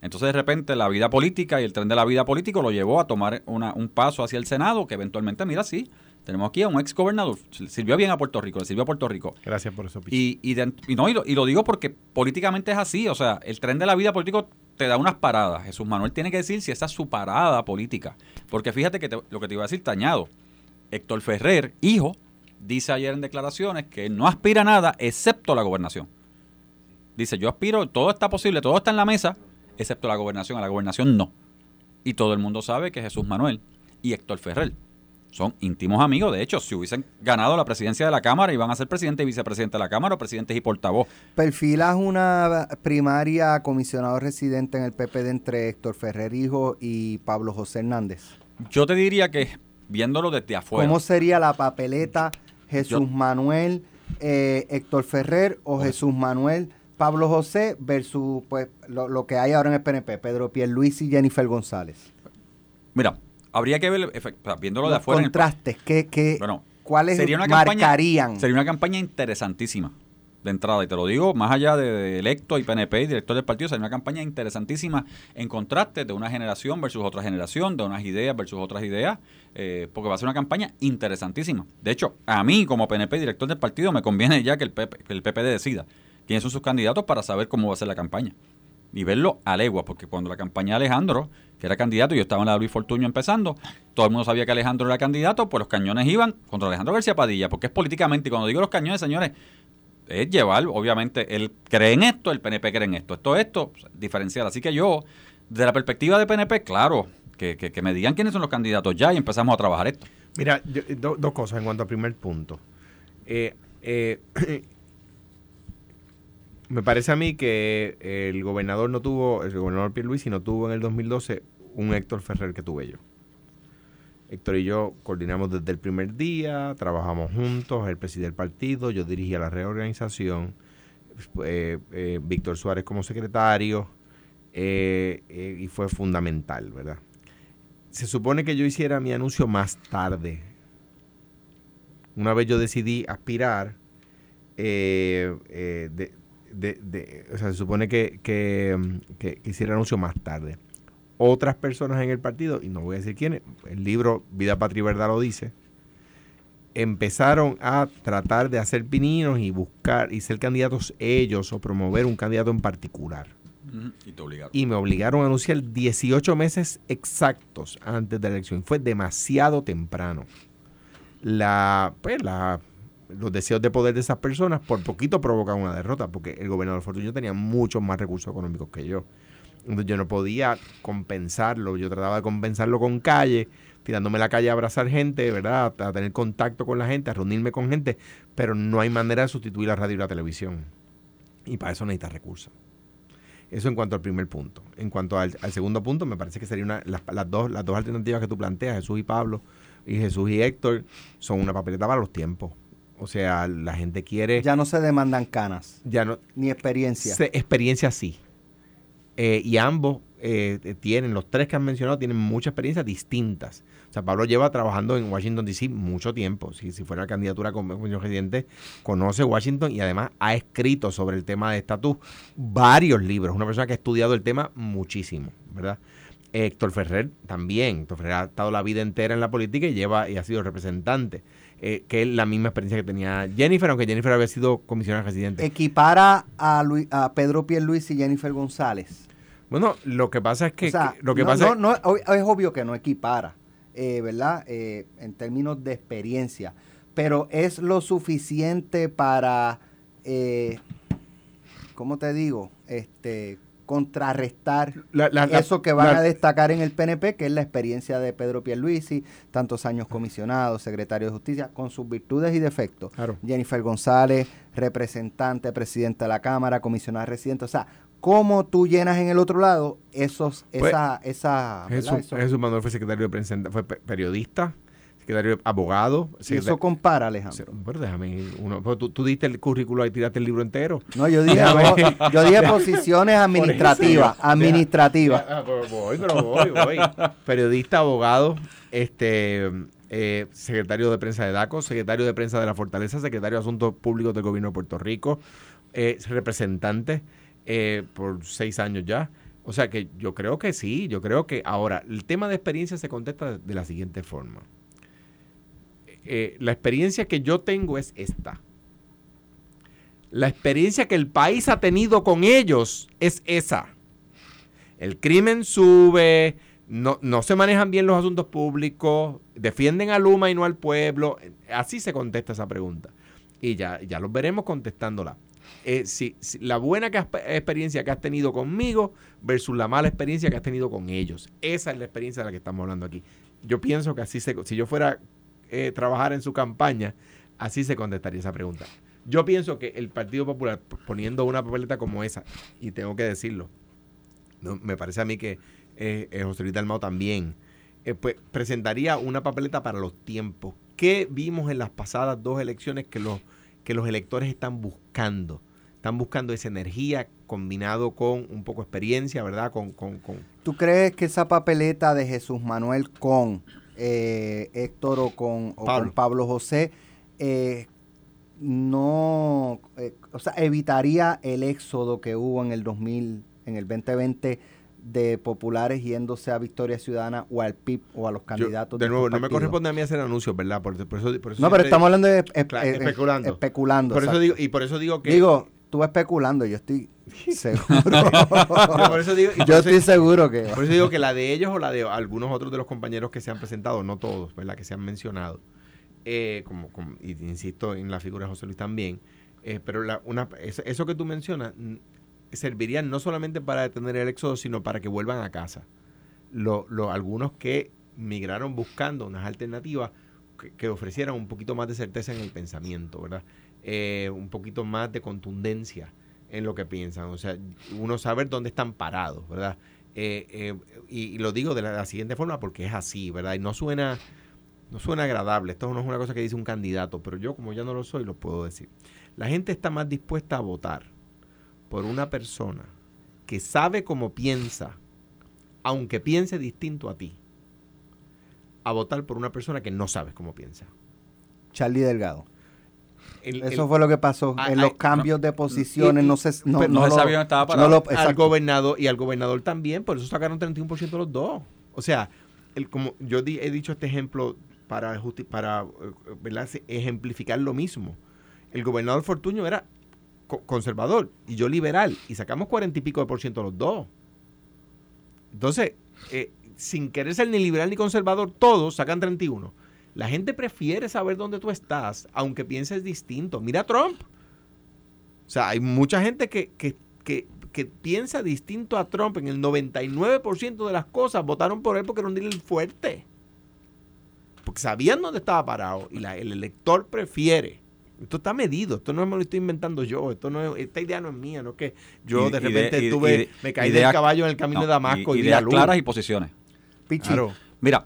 Entonces, de repente, la vida política y el tren de la vida político lo llevó a tomar una- un paso hacia el Senado, que eventualmente, mira, sí, tenemos aquí a un ex gobernador. Sirvió bien a Puerto Rico, le sirvió a Puerto Rico.
Gracias por eso, Pichi.
Y, y, de- y no, y, lo, y lo digo porque políticamente es así. O sea, el tren de la vida político te da unas paradas. Jesús Manuel tiene que decir si esa es su parada política. Porque fíjate que te- lo que te iba a decir, tañado. Héctor Ferrer, hijo, dice ayer en declaraciones que él no aspira a nada excepto la gobernación. Dice, yo aspiro, todo está posible, todo está en la mesa, excepto la gobernación. A la gobernación no. Y todo el mundo sabe que Jesús Manuel y Héctor Ferrer. Son íntimos amigos. De hecho, si hubiesen ganado la presidencia de la Cámara, iban a ser presidente y vicepresidente de la Cámara o presidentes y portavoz.
¿Perfilas una primaria comisionado residente en el PPD entre Héctor Ferrer Hijo y Pablo José Hernández?
Yo te diría que, viéndolo desde afuera.
¿Cómo sería la papeleta Jesús Manuel, eh, Héctor Ferrer o Jesús Manuel, Pablo José versus pues lo, lo, que hay ahora en el PNP, Pedro Pierluisi y Jennifer González?
Mira, habría que ver, viéndolo de afuera.
contrastes, ¿qué, qué,
bueno,
¿cuáles
sería una
marcarían?
Campaña, sería una campaña interesantísima de entrada, y te lo digo, más allá de, de, electo y PNP y director del partido, sería una campaña interesantísima en contraste de una generación versus otra generación, de unas ideas versus otras ideas, eh, porque va a ser una campaña interesantísima. De hecho, a mí como PNP director del partido me conviene ya que el, PP, que el PPD decida quiénes son sus candidatos para saber cómo va a ser la campaña y verlo a legua, porque cuando la campaña de Alejandro, que era candidato, yo estaba en la de Luis Fortuño empezando, todo el mundo sabía que Alejandro era candidato, pues los cañones iban contra Alejandro García Padilla, porque es políticamente, y cuando digo los cañones, señores, es llevar, obviamente, él cree en esto, el PNP cree en esto, esto, esto, diferencial. Así que yo, de la perspectiva de PNP, claro, que, que, me digan quiénes son los candidatos ya y empezamos a trabajar esto.
Mira, yo, do, dos cosas en cuanto al primer punto. Eh, eh, me parece a mí que el gobernador no tuvo, el gobernador Pierluisi no tuvo en el 2012 un Héctor Ferrer que tuve yo. Héctor y yo coordinamos desde el primer día, trabajamos juntos, él presidía el partido, yo dirigía la reorganización, eh, eh, Víctor Suárez como secretario, eh, y fue fundamental, ¿verdad? Se supone que yo hiciera mi anuncio más tarde. Una vez yo decidí aspirar, de, de, de, o sea, se supone que, que, que, que hiciera anuncio más tarde otras personas en el partido, y no voy a decir quiénes, el libro Vida, Patria y Verdad lo dice, empezaron a tratar de hacer pininos y buscar y ser candidatos ellos o promover un candidato en particular.
Y te obligaron.
Y me obligaron a anunciar 18 meses exactos antes de la elección. Fue demasiado temprano. La, pues, la, los deseos de poder de esas personas por poquito provocaron una derrota, porque el gobernador Fortuño tenía muchos más recursos económicos que yo yo no podía compensarlo, yo trataba de compensarlo con calle, tirándome la calle a abrazar gente, ¿verdad? A tener contacto con la gente, a reunirme con gente, pero no hay manera de sustituir la radio y la televisión. Y para eso necesitas recursos. Eso en cuanto al primer punto. En cuanto al, segundo punto, me parece que serían las, las, dos, las dos alternativas que tú planteas, Jesús y Pablo, y Jesús y Héctor, son una papeleta para los tiempos. O sea, la gente quiere...
Ya no se demandan canas.
Ya no...
Ni experiencia.
Se, experiencia sí. Eh, y ambos eh, tienen, los tres que han mencionado, tienen muchas experiencias distintas. O sea, Pablo lleva trabajando en Washington, D.C. mucho tiempo. Si, si fuera candidatura como residente, conoce Washington y además ha escrito sobre el tema de estatus varios libros. Una persona que ha estudiado el tema muchísimo, ¿verdad? Héctor Ferrer también. Héctor Ferrer ha estado la vida entera en la política y lleva y ha sido representante. Eh, que es la misma experiencia que tenía Jennifer, aunque Jennifer había sido comisionada residente.
Equipara a, Luis, a Pedro Pierluisi y Jennifer González.
Bueno, lo que pasa es que,
o sea,
que lo que
no,
pasa
no, no, es obvio que no equipara, eh, ¿verdad? Eh, en términos de experiencia, pero es lo suficiente para, ¿cómo te digo? Este contrarrestar
la, la,
eso que van a destacar en el PNP, que es la experiencia de Pedro Pierluisi, tantos años comisionado, secretario de Justicia, con sus virtudes y defectos.
Claro.
Jennifer González, representante, presidenta de la Cámara, comisionada residente, o sea, cómo tú llenas en el otro lado esos, esa,
pues,
esa
Jesús,
eso.
Jesús Manuel fue secretario de prensa, fue periodista, secretario abogado.
Y eso compara, Alejandro.
Pero déjame, uno, tú, tú, diste el currículo y tiraste el libro entero.
No, yo dije, yo, yo dije posiciones administrativas, administrativas.
Ah, pero voy, pero voy, voy. Periodista, abogado, este eh, secretario de prensa de DACO, secretario de prensa de la Fortaleza, secretario de Asuntos Públicos del Gobierno de Puerto Rico, eh, representante eh, por seis años ya. O sea que yo creo que sí, yo creo que ahora el tema de experiencia se contesta de la siguiente forma. Eh, la experiencia que yo tengo es esta. La experiencia que el país ha tenido con ellos es esa. El crimen sube, no, no se manejan bien los asuntos públicos, defienden a Luma y no al pueblo. Así se contesta esa pregunta. Y ya, ya los veremos contestándola eh, si, la buena experiencia que has tenido conmigo versus la mala experiencia que has tenido con ellos. Esa es la experiencia de la que estamos hablando aquí. yo pienso que así se, si yo fuera eh, trabajar en su campaña, así se contestaría esa pregunta. Yo pienso que el Partido Popular, poniendo una papeleta como esa, y tengo que decirlo, no, me parece a mí que eh, eh, José Luis Dalmau también, pues presentaría una papeleta para los tiempos. ¿Qué vimos en las pasadas dos elecciones que los, que los electores están buscando? Están buscando esa energía combinado con un poco de experiencia, ¿verdad? Con, con, con,
¿Tú crees que esa papeleta de Jesús Manuel con eh, Héctor o con, o
Pablo.
con Pablo José eh, no, eh, o sea, evitaría el éxodo que hubo en el 2000, en el 2020 de populares yéndose a Victoria Ciudadana o al PIB o a los
Yo,
candidatos
de
estos
nuevo, no me corresponde a mí hacer anuncios, ¿verdad? Por, por eso, por eso
No, pero estamos hablando de espe- eh, eh,
especulando.
especulando,
Por eso digo, y por eso digo que.
Digo, tú especulando, yo estoy seguro.
Yo por eso digo- y por
yo
eso-
estoy seguro que...
Por eso digo que la de ellos o la de algunos otros de los compañeros que se han presentado, no todos, ¿verdad? Que se han mencionado. eh, como, como- y insisto en la figura de José Luis también. eh, pero la, una, eso, eso que tú mencionas serviría no solamente para detener el éxodo, sino para que vuelvan a casa. Lo, lo- algunos que migraron buscando unas alternativas que, que ofrecieran un poquito más de certeza en el pensamiento, ¿verdad? Eh, un poquito más de contundencia en lo que piensan. O sea, uno saber dónde están parados, ¿verdad? Eh, eh, y, lo digo de la, la siguiente forma porque es así, ¿verdad? Y no suena, no suena agradable. Esto no es una cosa que dice un candidato, pero yo como ya no lo soy, lo puedo decir. La gente está más dispuesta a votar por una persona que sabe cómo piensa, aunque piense distinto a ti, a votar por una persona que no sabes cómo piensa.
Charlie Delgado.
El-
Eso
el-
fue lo que pasó
Ah,
en
ah,
los cambios de posiciones.
y-
no se, no, no
no se sabía estaba parado.
lo-
al gobernador y al gobernador también, por eso sacaron 31% los dos. O sea, el, como yo di- he dicho este ejemplo para, justi- para eh, ejemplificar lo mismo. El gobernador Fortuño era co- conservador y yo liberal y sacamos 40 y pico de por ciento los dos. Entonces, eh, sin querer ser ni liberal ni conservador, todos sacan 31. La gente prefiere saber dónde tú estás, aunque pienses distinto. Mira a Trump. O sea, hay mucha gente que, que, que, que piensa distinto a Trump. En el 99% de las cosas votaron por él porque era un líder fuerte. Porque sabían dónde estaba parado. Y la- el elector prefiere. Esto está medido. Esto no me lo estoy inventando yo. Esto no es- esta idea no es mía. No es que yo
Y-
de
y de-
repente tuve,
y de-
me caí
ideas-
del caballo en el camino
no,
de Damasco y,
y
vi
ideas
la luz.
claras y posiciones.
Pichi,
Claro.
Mira,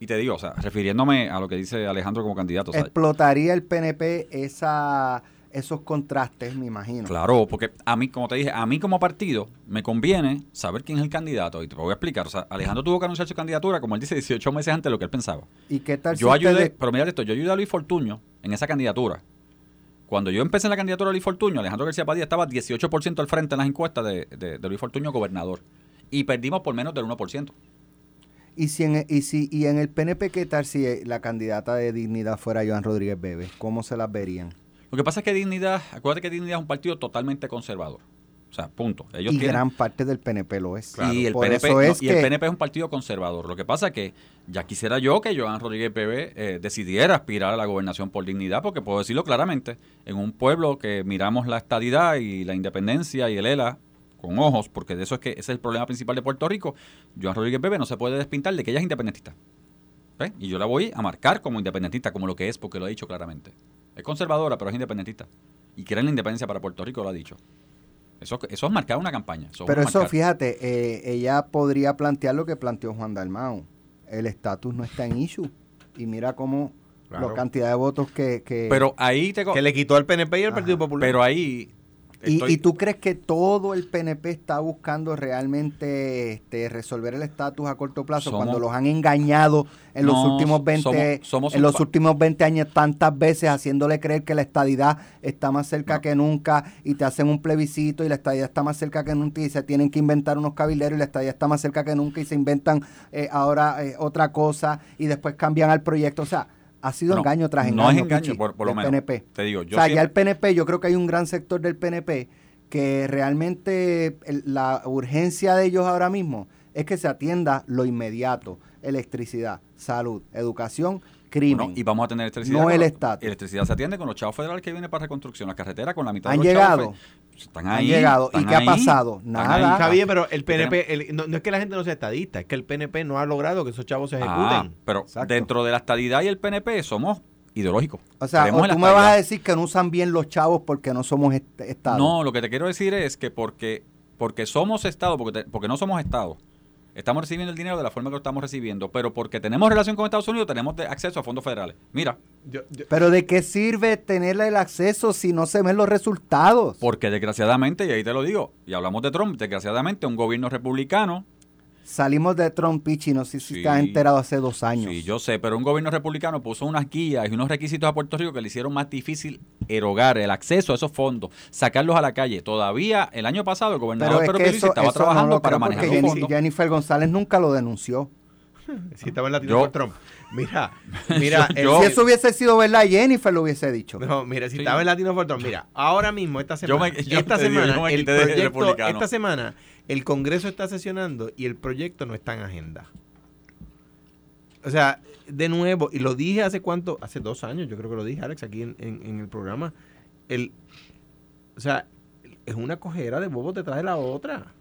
y te digo, o sea, refiriéndome a lo que dice Alejandro como candidato, o sea,
explotaría el PNP esa, esos contrastes, me imagino.
Claro, porque a mí, como te dije, a mí como partido me conviene saber quién es el candidato. Y te voy a explicar. O sea, Alejandro tuvo que anunciar su candidatura, como él dice, 18 meses antes de lo que él pensaba.
¿Y qué tal
Yo
si
ayudé,
ustedes-
pero mira esto, yo ayudé a Luis Fortuño en esa candidatura. Cuando yo empecé en la candidatura de Luis Fortuño, Alejandro García Padilla estaba 18% al frente en las encuestas de, de- de Luis Fortuño gobernador. Y perdimos por menos del 1%.
Y si, en, y si y en el PNP, ¿qué tal si eh, la candidata de dignidad fuera Joan Rodríguez Bebe? ¿Cómo se las verían?
Lo que pasa es que Dignidad, acuérdate que Dignidad es un partido totalmente conservador. O sea, punto. Ellos
y
tienen-
gran parte del PNP lo es.
y el PNP, no,
es
y el PNP es un partido conservador. Lo que pasa es que ya quisiera yo que Joan Rodríguez Bebé eh, decidiera aspirar a la gobernación por dignidad, porque puedo decirlo claramente, en un pueblo que miramos la estadidad y la independencia y el ELA con ojos, porque de eso es que ese es el problema principal de Puerto Rico, Joan Rodríguez Bebé no se puede despintar de que ella es independentista. ¿Ves? Y yo la voy a marcar como independentista, como lo que es, porque lo ha dicho claramente. Es conservadora, pero es independentista. Y quiere la independencia para Puerto Rico, lo ha dicho. Eso, eso es marcar una campaña. Eso es
Pero eso,
marcar.
fíjate, eh, ella podría plantear lo que planteó Juan Dalmao. El estatus no está en issue. Y mira cómo
Claro.
la cantidad de votos que... que
Pero ahí te...
Que le quitó al PNP y al Partido Popular.
Pero ahí...
y,
estoy-
y tú crees que todo el PNP está buscando realmente este, resolver el estatus a corto plazo
Somos-
cuando los han engañado en los últimos 20
somos- somos
en los últimos 20 años tantas veces haciéndole creer que la estadidad está más cerca que nunca y te hacen un plebiscito y la estadidad está más cerca que nunca y se tienen que inventar unos cabilderos y la estadidad está más cerca que nunca y se inventan eh, ahora eh, otra cosa y después cambian al proyecto, o sea, ha sido
No,
engaño tras engaño.
no es engaño,
Pichi,
por- por lo menos.
PNP.
Te digo, yo
o sea, ya
siempre-
el PNP, yo creo que hay un gran sector del PNP que realmente el- la urgencia de ellos ahora mismo es que se atienda lo inmediato, electricidad, salud, educación, crimen.
Bueno, y vamos a tener electricidad.
No el estatus.
Electricidad se atiende con los chavos federales que vienen para reconstrucción. La carretera con la mitad
¿Han
de los chavos
llegado?
fe- Están
Han
ahí.
llegado. ¿Y qué ha pasado? Nada.
ahí.
Está bien, pero el PNP, el- no, no es que la gente no sea estadista, es que el PNP no ha logrado que esos chavos se ejecuten.
Ah, pero dentro de la estadidad y el PNP somos ideológicos.
O sea, o tú me vas a decir que no usan bien los chavos porque no somos est- Estado.
No, lo que te quiero decir es que porque, porque somos Estado, porque, te- porque no somos Estado, estamos recibiendo el dinero de la forma que lo estamos recibiendo, pero porque tenemos relación con Estados Unidos, tenemos de- acceso a fondos federales. Mira,
Pero ¿de qué sirve tener el acceso si no se ven los resultados?
porque desgraciadamente, y ahí te lo digo, y hablamos de Trump, desgraciadamente un gobierno republicano,
Salimos de Trump, Pichi, no sé si
Sí.
te has enterado hace dos años.
sí, yo sé, pero un gobierno republicano puso unas guías y unos requisitos a Puerto Rico que le hicieron más difícil erogar el acceso a esos fondos, sacarlos a la calle. Todavía el año pasado el gobernador
Pero es
Pedro
que
Pierluisi
eso,
estaba
eso
trabajando para manejar los
Jenny-
fondos.
Jennifer González nunca lo denunció.
Si estaba en latino
Yo-
por Trump. Mira, mira, el-
Yo-
si eso hubiese sido verdad, Jennifer lo hubiese dicho.
No, mira, si
Sí.
estaba en Latino Trump, mira, ahora mismo, esta
Yo
semana,
me- yo
esta
digo,
semana,
yo me
el proyecto,
republicano.
esta semana, el Congreso está sesionando y el proyecto no está en agenda. O sea, de nuevo, y lo dije hace cuánto, hace dos años, yo creo que lo dije, Alex, aquí en, el programa, el, o sea, es una cojera de bobos detrás de la otra.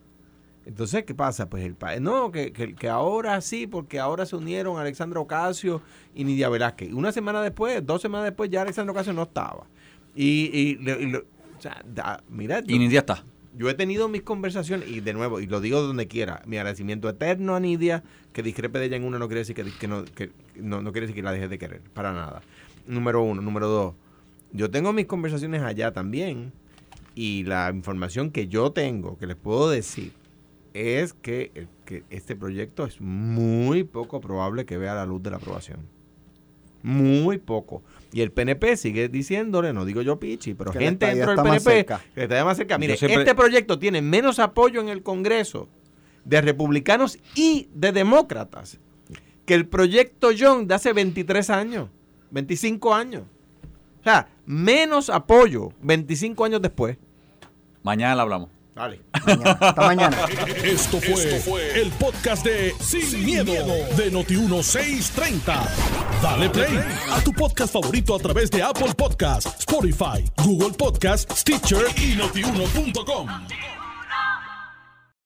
Entonces, ¿qué pasa? Pues el país, no, que, que, que ahora sí, porque ahora se unieron Alexandra Ocasio y Nidia Velázquez. Una semana después, dos semanas después, ya Alexandra Ocasio no estaba. Y, y, lo- o sea, mira,
Y Nidia está.
Yo he tenido mis conversaciones, y de nuevo, y lo digo donde quiera, mi agradecimiento eterno a Nidia, que discrepe de ella en una no quiere decir que, no, que no, no quiere decir que la deje de querer, para nada. Número uno. Número dos, yo tengo mis conversaciones allá también, y la información que yo tengo, que les puedo decir, es que, eh, que este proyecto es muy poco probable que vea la luz de la aprobación. Muy poco. Y el PNP sigue diciéndole, no digo yo Pichi, pero
Que
gente dentro del PNP
cerca.
que está más cerca. Mire,
siempre-
este proyecto tiene menos apoyo en el Congreso de republicanos y de demócratas que el proyecto John de hace 23 años, 25 años. O sea, menos apoyo 25 años después.
Mañana la hablamos.
Dale.
Mañana. Hasta mañana.
Esto fue, el podcast de Sin, miedo, de Noti1630. Dale play a tu podcast favorito a través de Apple Podcasts, Spotify, Google Podcasts, Stitcher y notiuno.com.